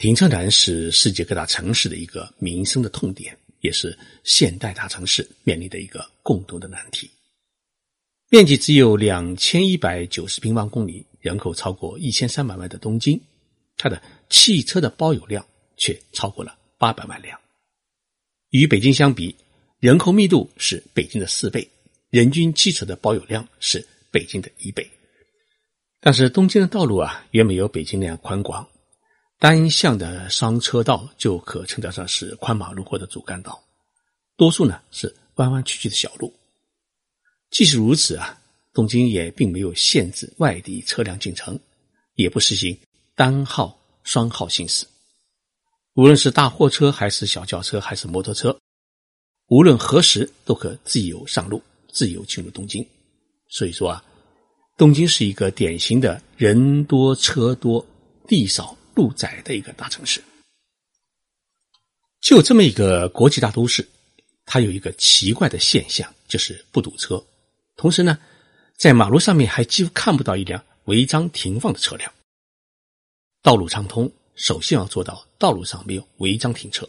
停车难是世界各大城市的一个民生的痛点，也是现代大城市面临的一个共同的难题。面积只有两千一百九十平方公里，人口超过一千三百万的东京，它的汽车的保有量却超过了八百万辆。与北京相比，人口密度是北京的四倍，人均汽车的保有量是北京的一倍。但是东京的道路啊，远没有北京那样宽广。单向的双车道就可称得上是宽马路或者主干道，多数呢是弯弯曲曲的小路。即使如此啊，东京也并没有限制外地车辆进城，也不实行单号、双号行驶。无论是大货车还是小轿车还是摩托车，无论何时都可自由上路、自由进入东京。所以说啊，东京是一个典型的人多车多、地少。路窄的一个大城市，就这么一个国际大都市，它有一个奇怪的现象，就是不堵车。同时呢，在马路上面还几乎看不到一辆违章停放的车辆。道路畅通，首先要做到道路上没有违章停车。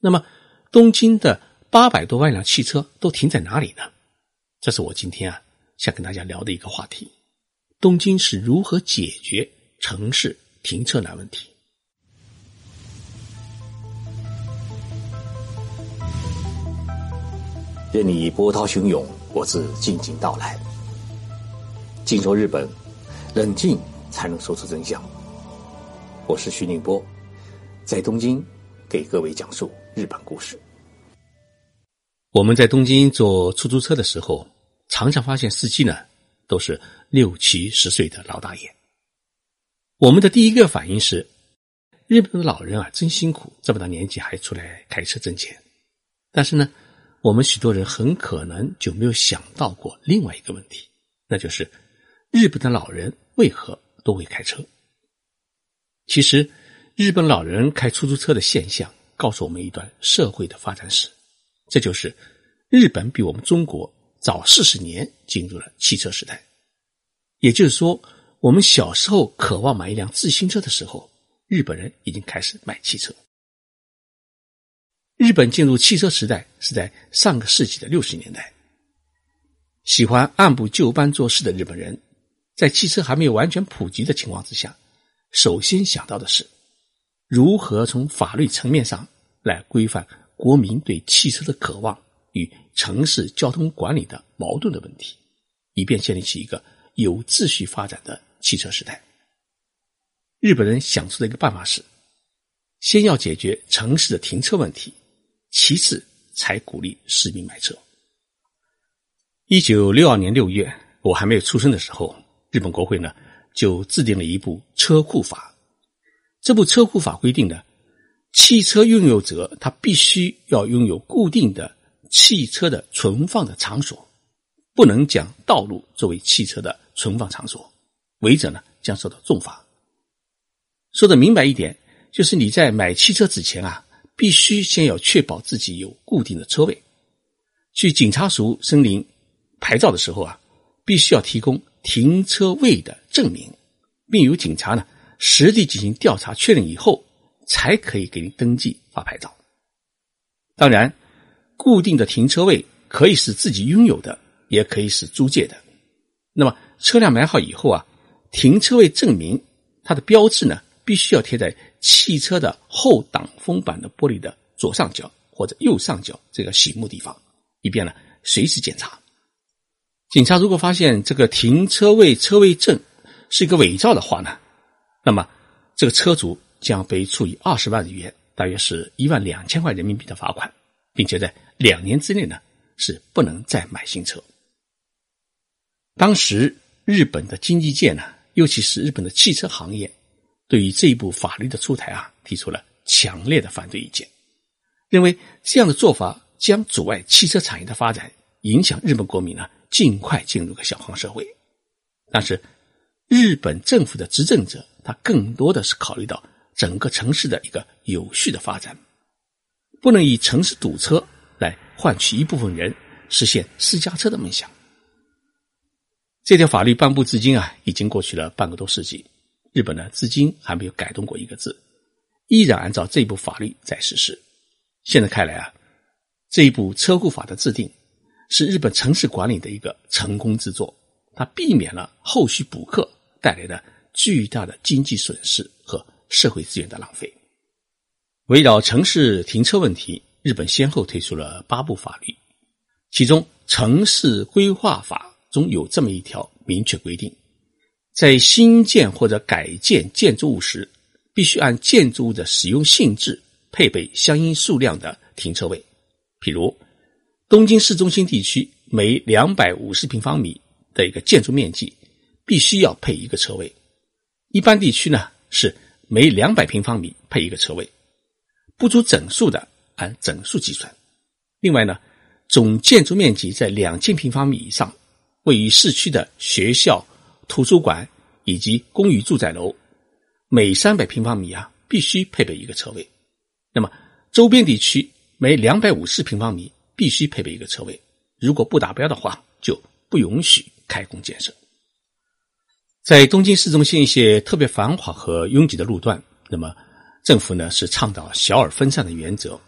那么，东京的八百多万辆汽车都停在哪里呢？这是我今天啊想跟大家聊的一个话题：东京是如何解决城市？停车难问题。任你波涛汹涌，我自静静到来。静说日本，冷静才能说出真相。我是徐宁波，在东京给各位讲述日本故事。我们在东京坐出租车的时候，常常发现司机呢都是六七十岁的老大爷。我们的第一个反应是，日本的老人啊，真辛苦，这么大年纪还出来开车挣钱。但是呢，我们许多人很可能就没有想到过另外一个问题，那就是日本的老人为何都会开车？其实，日本老人开出租车的现象告诉我们一段社会的发展史，这就是日本比我们中国早四十年进入了汽车时代，也就是说。我们小时候渴望买一辆自行车的时候，日本人已经开始买汽车。日本进入汽车时代是在上个世纪的六十年代。喜欢按部就班做事的日本人，在汽车还没有完全普及的情况之下，首先想到的是如何从法律层面上来规范国民对汽车的渴望与城市交通管理的矛盾的问题，以便建立起一个有秩序发展的。汽车时代，日本人想出的一个办法是：先要解决城市的停车问题，其次才鼓励市民买车。一九六二年六月，我还没有出生的时候，日本国会呢就制定了一部车库法。这部车库法规定的，汽车拥有者他必须要拥有固定的汽车的存放的场所，不能将道路作为汽车的存放场所。违者呢将受到重罚。说的明白一点，就是你在买汽车之前啊，必须先要确保自己有固定的车位。去警察署申领牌照的时候啊，必须要提供停车位的证明，并由警察呢实地进行调查确认以后，才可以给你登记发牌照。当然，固定的停车位可以是自己拥有的，也可以是租借的。那么车辆买好以后啊。停车位证明，它的标志呢，必须要贴在汽车的后挡风板的玻璃的左上角或者右上角这个醒目地方，以便呢随时检查。警察如果发现这个停车位车位证是一个伪造的话呢，那么这个车主将被处以二十万日元，大约是一万两千块人民币的罚款，并且在两年之内呢是不能再买新车。当时日本的经济界呢。尤其是日本的汽车行业，对于这一部法律的出台啊，提出了强烈的反对意见，认为这样的做法将阻碍汽车产业的发展，影响日本国民呢尽快进入个小康社会。但是，日本政府的执政者他更多的是考虑到整个城市的一个有序的发展，不能以城市堵车来换取一部分人实现私家车的梦想。这条法律颁布至今啊，已经过去了半个多世纪。日本呢，至今还没有改动过一个字，依然按照这部法律在实施。现在看来啊，这一部车库法的制定是日本城市管理的一个成功之作，它避免了后续补课带来的巨大的经济损失和社会资源的浪费。围绕城市停车问题，日本先后推出了八部法律，其中《城市规划法》中有这么一条明确规定。在新建或者改建建筑物时，必须按建筑物的使用性质配备相应数量的停车位。譬如，东京市中心地区每两百五十平方米的一个建筑面积，必须要配一个车位；一般地区呢是每两百平方米配一个车位，不足整数的按整数计算。另外呢，总建筑面积在两千平方米以上，位于市区的学校。图书馆以及公寓住宅楼，每三百平方米啊，必须配备一个车位。那么周边地区每两百五十平方米必须配备一个车位。如果不达标的话，就不允许开工建设。在东京市中心一些特别繁华和拥挤的路段，那么政府呢是倡导小而分散的原则，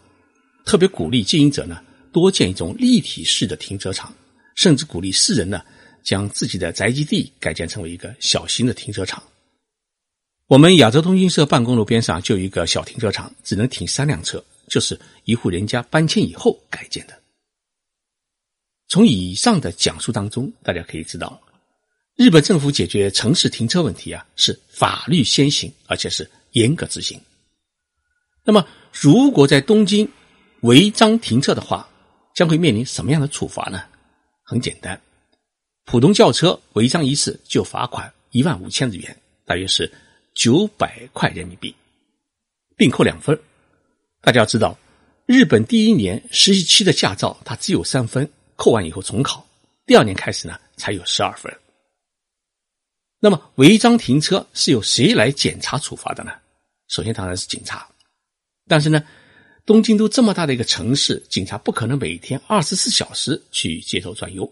特别鼓励经营者呢多建一种立体式的停车场，甚至鼓励世人呢。将自己的宅基地改建成为一个小型的停车场。我们亚洲通讯社办公楼边上就有一个小停车场，只能停三辆车，就是一户人家搬迁以后改建的。从以上的讲述当中，大家可以知道，日本政府解决城市停车问题啊，是法律先行，而且是严格执行。那么，如果在东京违章停车的话，将会面临什么样的处罚呢？很简单。普通轿车违章一次就罚款一万五千日元，大约是九百块人民币，并扣两分。大家要知道，日本第一年实习期的驾照它只有三分，扣完以后重考，第二年开始呢才有十二分。那么违章停车是由谁来检查处罚的呢？首先当然是警察，但是呢，东京都这么大的一个城市，警察不可能每天二十四小时去街头转悠，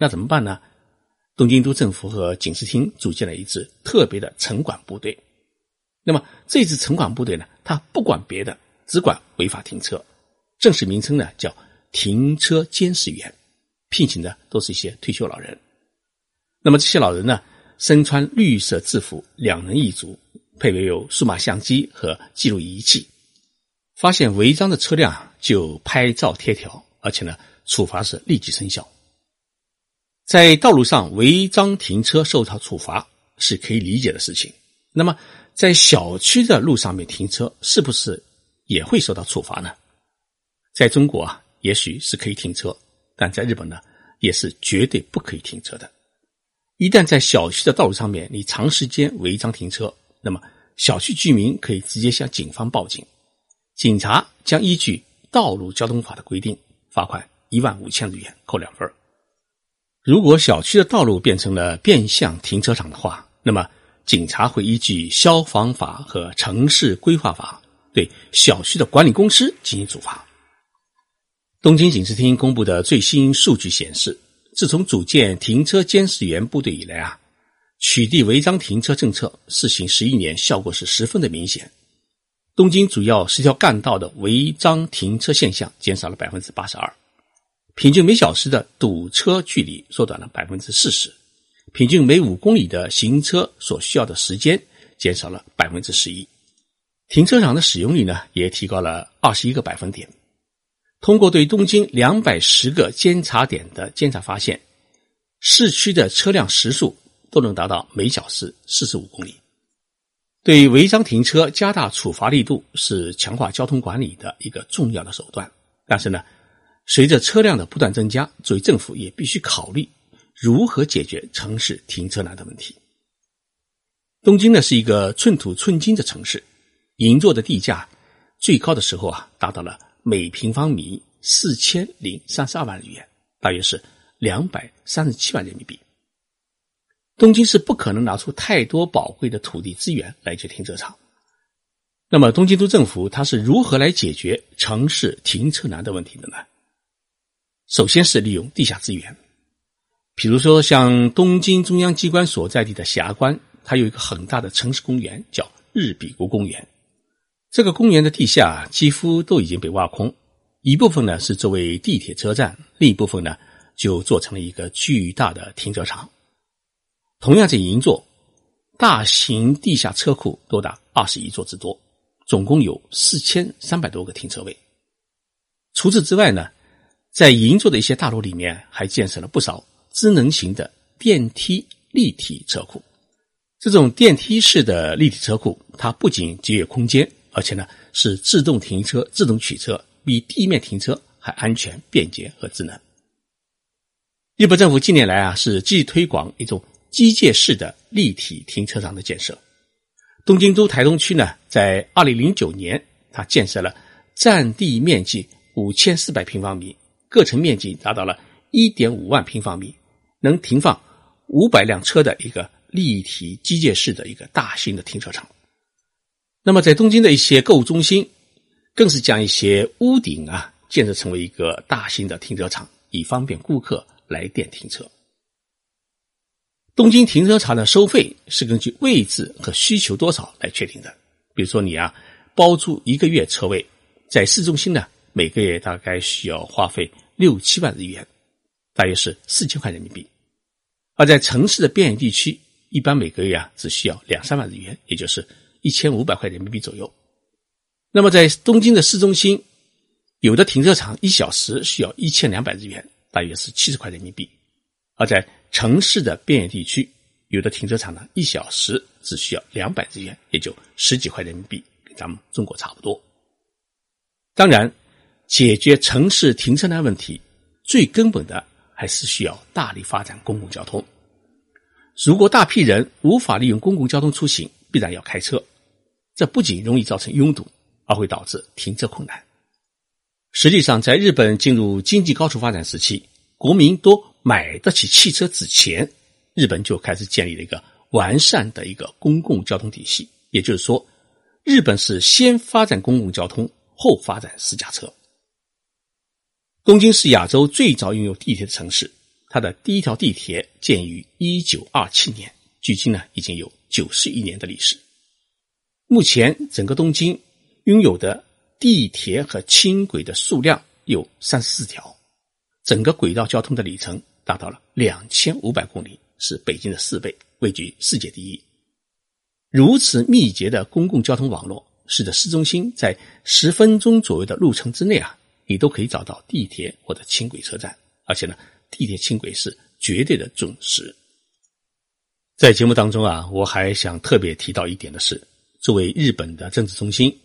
那怎么办呢？东京都政府和警视厅组建了一支特别的城管部队。那么这支城管部队呢，他不管别的，只管违法停车。正式名称呢叫停车监视员，聘请的都是一些退休老人。那么这些老人呢，身穿绿色制服，两人一组，配备有数码相机和记录仪器，发现违章的车辆就拍照贴条，而且呢，处罚是立即生效。在道路上违章停车受到处罚是可以理解的事情。那么，在小区的路上面停车是不是也会受到处罚呢？在中国啊，也许是可以停车，但在日本呢，也是绝对不可以停车的。一旦在小区的道路上面你长时间违章停车，那么小区居民可以直接向警方报警，警察将依据道路交通法的规定罚款一万五千日元，扣两分。如果小区的道路变成了变相停车场的话，那么警察会依据消防法和城市规划法对小区的管理公司进行处罚。东京警视厅公布的最新数据显示，自从组建停车监视员部队以来啊，取缔违章停车政策试行十一年，效果是十分的明显。东京主要十条干道的违章停车现象减少了百分之八十二。平均每小时的堵车距离缩短了百分之四十，平均每五公里的行车所需要的时间减少了百分之十一，停车场的使用率呢也提高了二十一个百分点。通过对东京两百十个监察点的监察发现，市区的车辆时速都能达到每小时四十五公里。对违章停车加大处罚力度是强化交通管理的一个重要的手段，但是呢。随着车辆的不断增加，作为政府也必须考虑如何解决城市停车难的问题。东京呢是一个寸土寸金的城市，银座的地价最高的时候啊，达到了每平方米四千零三十二万日元，大约是两百三十七万人民币。东京是不可能拿出太多宝贵的土地资源来建停车场。那么，东京都政府它是如何来解决城市停车难的问题的呢？首先是利用地下资源，比如说像东京中央机关所在地的霞关，它有一个很大的城市公园，叫日比谷公园。这个公园的地下几乎都已经被挖空，一部分呢是作为地铁车站，另一部分呢就做成了一个巨大的停车场。同样在银座，大型地下车库多达二十一座之多，总共有四千三百多个停车位。除此之外呢，在银座的一些大楼里面还建设了不少智能型的电梯立体车库。这种电梯式的立体车库，它不仅节约空间，而且呢是自动停车、自动取车，比地面停车还安全、便捷和智能。日本政府近年来啊是积极推广一种。机械式的立体停车场的建设，东京都台东区呢，在二零零九年，它建设了占地面积五千四百平方米、各层面积达到了一点五万平方米、能停放五百辆车的一个立体机械式的一个大型的停车场。那么，在东京的一些购物中心，更是将一些屋顶啊建设成为一个大型的停车场，以方便顾客来电停车。东京停车场的收费是根据位置和需求多少来确定的。比如说，你啊包租一个月车位，在市中心呢，每个月大概需要花费六七万日元，大约是四千块人民币；而在城市的边远地区，一般每个月啊只需要两三万日元，也就是一千五百块人民币左右。那么在东京的市中心，有的停车场一小时需要一千两百日元，大约是七十块人民币；而在城市的边远地区，有的停车场呢，一小时只需要两百日元，也就十几块人民币，跟咱们中国差不多。当然，解决城市停车难问题，最根本的还是需要大力发展公共交通。如果大批人无法利用公共交通出行，必然要开车，这不仅容易造成拥堵，而会导致停车困难。实际上，在日本进入经济高速发展时期，国民都。买得起汽车之前，日本就开始建立了一个完善的一个公共交通体系。也就是说，日本是先发展公共交通，后发展私家车。东京是亚洲最早拥有地铁的城市，它的第一条地铁建于一九二七年，距今呢已经有九十一年的历史。目前，整个东京拥有的地铁和轻轨的数量有三十四条，整个轨道交通的里程。达到了两千五百公里，是北京的四倍，位居世界第一。如此密集的公共交通网络，使得市中心在十分钟左右的路程之内啊，你都可以找到地铁或者轻轨车站，而且呢，地铁轻轨是绝对的准时。在节目当中啊，我还想特别提到一点的是，作为日本的政治中心，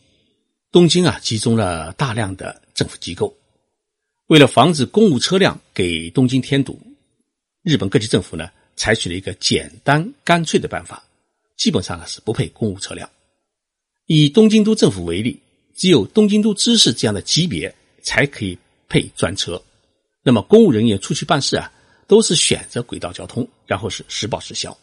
东京啊，集中了大量的政府机构，为了防止公务车辆给东京添堵。日本各级政府呢，采取了一个简单干脆的办法，基本上呢是不配公务车辆。以东京都政府为例，只有东京都知事这样的级别才可以配专车。那么公务人员出去办事啊，都是选择轨道交通，然后是实报实销。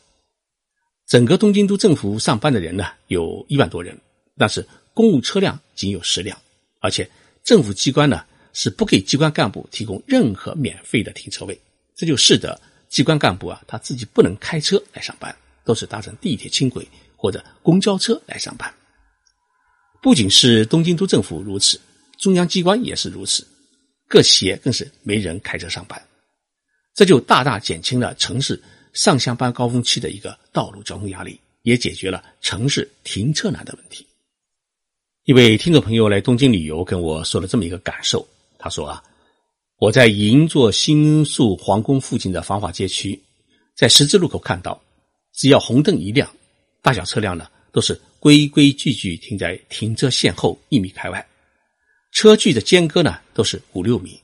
整个东京都政府上班的人呢，有一万多人，但是公务车辆仅有十辆，而且政府机关呢是不给机关干部提供任何免费的停车位，这就使得。机关干部啊，他自己不能开车来上班，都是搭乘地铁、轻轨或者公交车来上班。不仅是东京都政府如此，中央机关也是如此，各企业更是没人开车上班，这就大大减轻了城市上下班高峰期的一个道路交通压力，也解决了城市停车难的问题。一位听众朋友来东京旅游，跟我说了这么一个感受，他说啊。我在银座新宿皇宫附近的繁华街区，在十字路口看到，只要红灯一亮，大小车辆呢都是规规矩矩停在停车线后一米开外，车距的间隔呢都是五六米，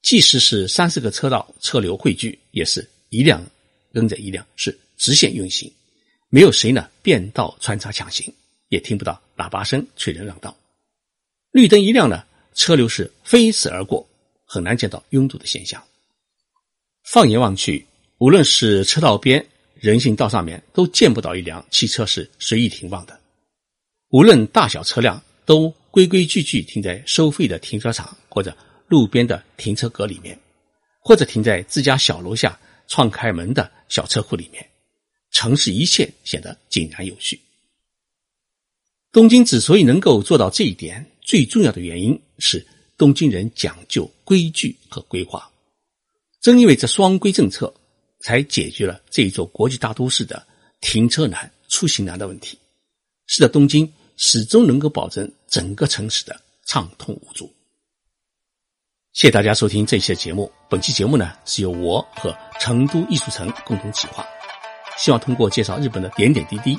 即使是三四个车道车流汇聚，也是一辆跟着一辆，是直线运行，没有谁呢变道穿插抢行，也听不到喇叭声催人让道，绿灯一亮呢，车流是飞驰而过。很难见到拥堵的现象。放眼望去，无论是车道边、人行道上面，都见不到一辆汽车是随意停放的。无论大小车辆，都规规矩矩停在收费的停车场或者路边的停车格里面，或者停在自家小楼下创开门的小车库里面。城市一切显得井然有序。东京之所以能够做到这一点，最重要的原因是东京人讲究规矩和规划。正因为这双规政策，才解决了这一座国际大都市的停车难、出行难的问题，使得东京始终能够保证整个城市的畅通无阻。谢谢大家收听这期的节目。本期节目呢是由我和成都艺术城共同企划，希望通过介绍日本的点点滴滴，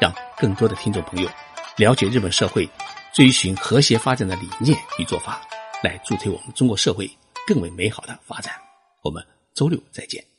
让更多的听众朋友。了解日本社会追寻和谐发展的理念与做法，来助推我们中国社会更为美好的发展。我们周六再见。